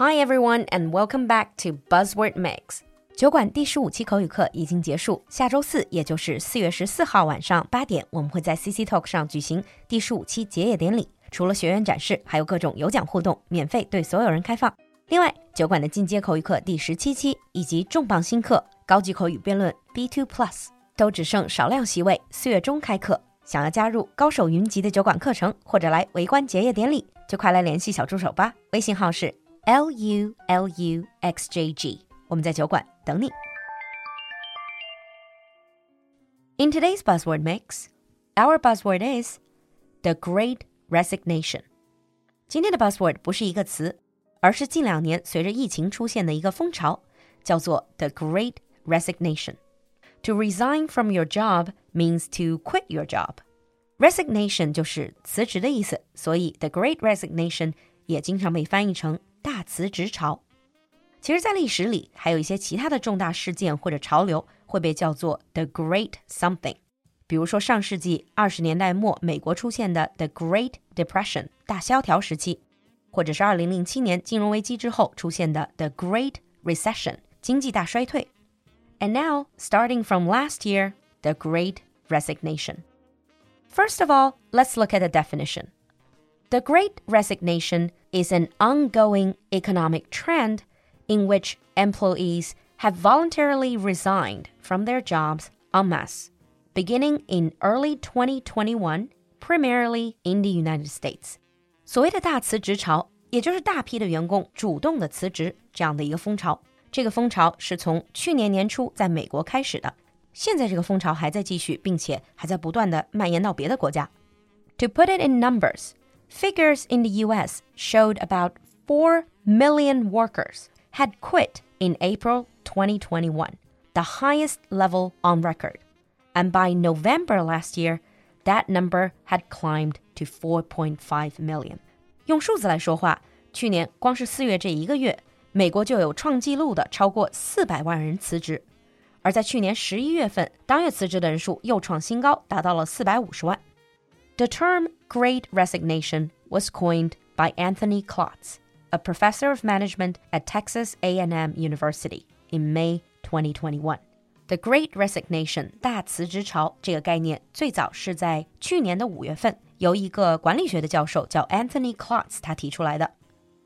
Hi everyone, and welcome back to Buzzword Mix. 酒馆第十五期口语课已经结束，下周四，也就是四月十四号晚上八点，我们会在 CC Talk 上举行第十五期结业典礼。除了学员展示，还有各种有奖互动，免费对所有人开放。另外，酒馆的进阶口语课第十七期以及重磅新课高级口语辩论 B2 Plus 都只剩少量席位，四月中开课。想要加入高手云集的酒馆课程，或者来围观结业典礼，就快来联系小助手吧。微信号是 l u l u x j g，我们在酒馆等你。In today's buzzword mix, our buzzword is the Great Resignation。今天的 buzzword 不是一个词，而是近两年随着疫情出现的一个风潮，叫做 the Great Resignation。To resign from your job means to quit your job. Resignation 就是辞职的意思，所以 the Great Resignation 也经常被翻译成 大辞职潮。其实，在历史里，还有一些其他的重大事件或者潮流会被叫做 the Great Something。比如说，上世纪二十年代末美国出现的 the Great Depression 大萧条时期，或者是二零零七年金融危机之后出现的 the Great Recession 经济大衰退。And now, starting from last year, the Great Resignation. First of all, let's look at the definition. The Great Resignation is an ongoing economic trend in which employees have voluntarily resigned from their jobs en masse, beginning in early 2021, primarily in the United States. 所谓的大辞职潮，也就是大批的员工主动的辞职这样的一个风潮。这个风潮是从去年年初在美国开始的，现在这个风潮还在继续，并且还在不断的蔓延到别的国家。To put it in numbers, figures in the U.S. showed about four million workers had quit in April 2021, the highest level on record. And by November last year, that number had climbed to 4.5 million. 用数字来说话，去年光是四月这一个月，美国就有创纪录的超过四百万人辞职。而在去年十一月份，当月辞职的人数又创新高，达到了四百五十万。 The term Great Resignation was coined by Anthony Klotz, a professor of management at Texas A&M University, in May 2021. The Great Resignation 大辞职潮这个概念最早是在去年的五月份，由一个管理学的教授叫 Anthony Klotz 他提出来的。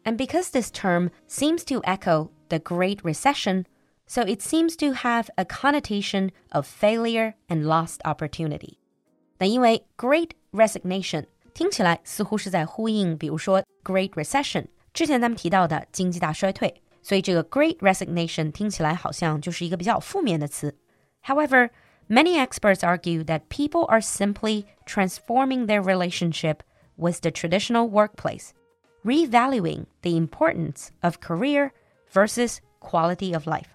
And because this term seems to echo the Great Recession, so it seems to have a connotation of failure and lost opportunity. 那因为 Great Resignation 听起来似乎是在呼应，比如说 Great Recession，之前咱们提到的经济大衰退，所以这个 Great Resignation 听起来好像就是一个比较负面的词。However, many experts argue that people are simply transforming their relationship with the traditional workplace, revaluing the importance of career versus quality of life.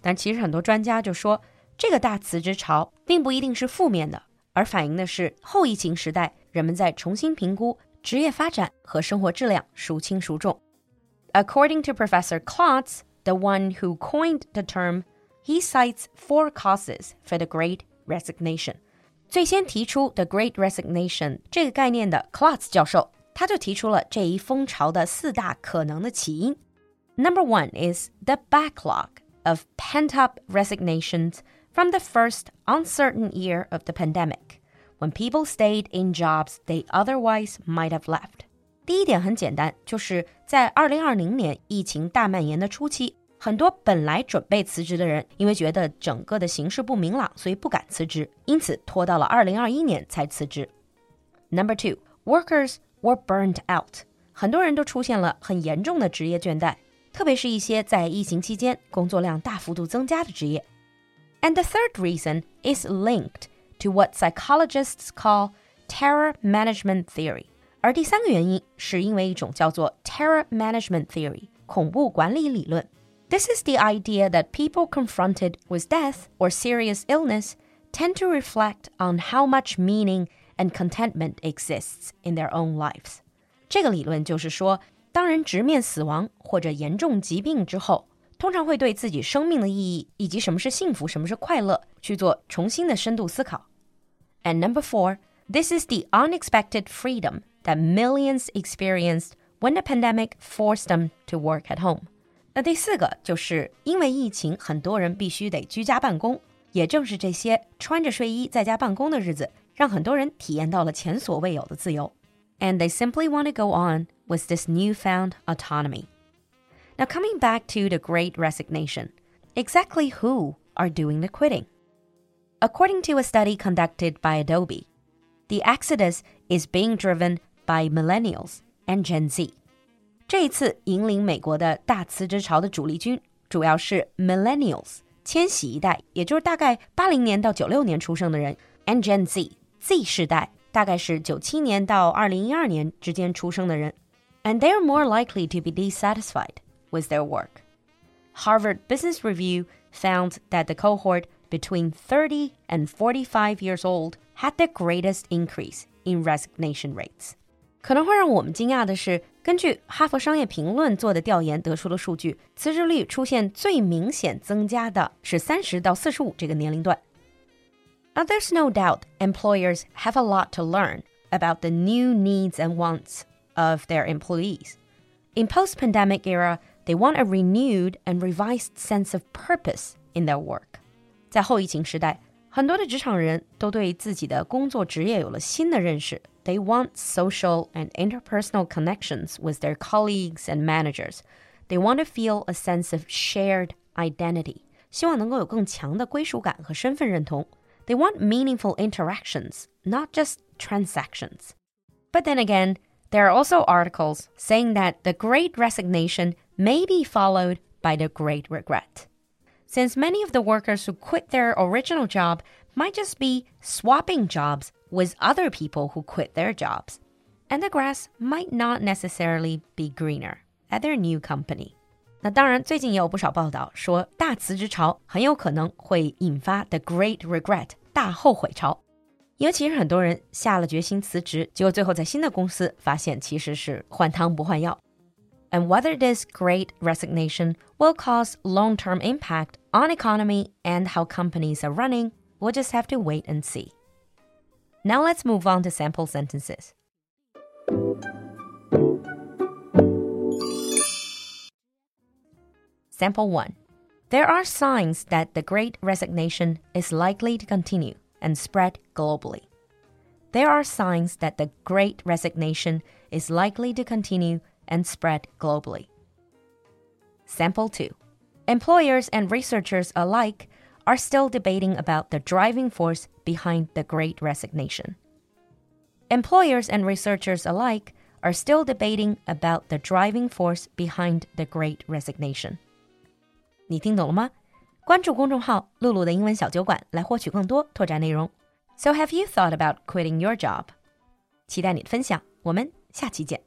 但其实很多专家就说，这个大辞职潮并不一定是负面的， 而反映的是后疫情时代人们在重新评估职业发展和生活质量孰轻孰重。According to Professor Klotz, the one who coined the term, he cites four causes for the Great Resignation. 最先提出 the Great Resignation 这个概念的 Klotz 教授，他就提出了这一风潮的四大可能的起因。Number one is the backlog of pent up resignations from the first uncertain year of the pandemic, when people stayed in jobs they otherwise might have left. 第一点很简单，就是在二零二零年疫情大蔓延的初期，很多本来准备辞职的人，因为觉得整个的形势不明朗，所以不敢辞职，因此拖到了二零二一年才辞职。Number two, workers were burned out. 很多人都出现了很严重的职业倦怠。特别是一些在疫情期间工作量大幅度增加的职业。And the third reason is linked to what psychologists call terror management theory。而第三个原因是因为一种叫做 terror management theory 恐怖管理理论。This is the idea that people confronted with death or serious illness tend to reflect on how much meaning and contentment exists in their own lives。这个理论就是说，当人直面死亡或者严重疾病之后，通常会对自己生命的意义以及什么是幸福、什么是快乐去做重新的深度思考。 And number four, this is the unexpected freedom that millions experienced when the pandemic forced them to work at home。那第四个就是因为疫情，很多人必须得居家办公。也正是这些穿着睡衣在家办公的日子，让很多人体验到了前所未有的自由。And they simply want to go on with this newfound autonomy. Now, coming back to the great resignation, exactly who are doing the quitting? According to a study conducted by Adobe, the exodus is being driven by millennials and Gen Z. 这一次引领美国的大辞职潮的主力军主要是 millennials 千禧一代，也就是大概八零年到九六年出生的人，and Gen Z Z 世代，大概是九七年到二零一二年之间出生的人，and they are more likely to be dissatisfied with their work. Harvard Business Review found that the cohort between 30 and 45 years old had the greatest increase in resignation rates. 可能会让我们惊讶的是，根据《哈佛商业评论》做的调研得出的数据，辞职率出现最明显增加的是三十到四十五这个年龄段。Now, there's no doubt employers have a lot to learn about the new needs and wants of their employees. In post-pandemic era, they want a renewed and revised sense of purpose in their work. 在后疫情时代，很多的职场人都对自己的工作职业有了新的认识。they want social and interpersonal connections with their colleagues and managers. They want to feel a sense of shared identity. They want meaningful interactions, not just transactions. But then again, there are also articles saying that the great resignation may be followed by the great regret. Since many of the workers who quit their original job might just be swapping jobs with other people who quit their jobs. And the grass might not necessarily be greener at their new company. 那当然，最近也有不少报道说，大辞职潮很有可能会引发 the Great Regret 大后悔潮。尤其是很多人下了决心辞职，结果最后在新的公司发现其实是换汤不换药。 And whether this great resignation will cause long-term impact on economy and how companies are running, we'll just have to wait and see. Now let's move on to sample sentences. Sample 1. There are signs that the great resignation is likely to continue and spread globally. There are signs that the great resignation is likely to continue and spread globally. Sample 2. Employers and researchers alike are still debating about the driving force behind the great resignation. Employers and researchers alike are still debating about the driving force behind the great resignation. 你听懂了吗？关注公众号“露露的英文小酒馆”来获取更多拓展内容。So have you thought about quitting your job？期待你的分享，我们下期见。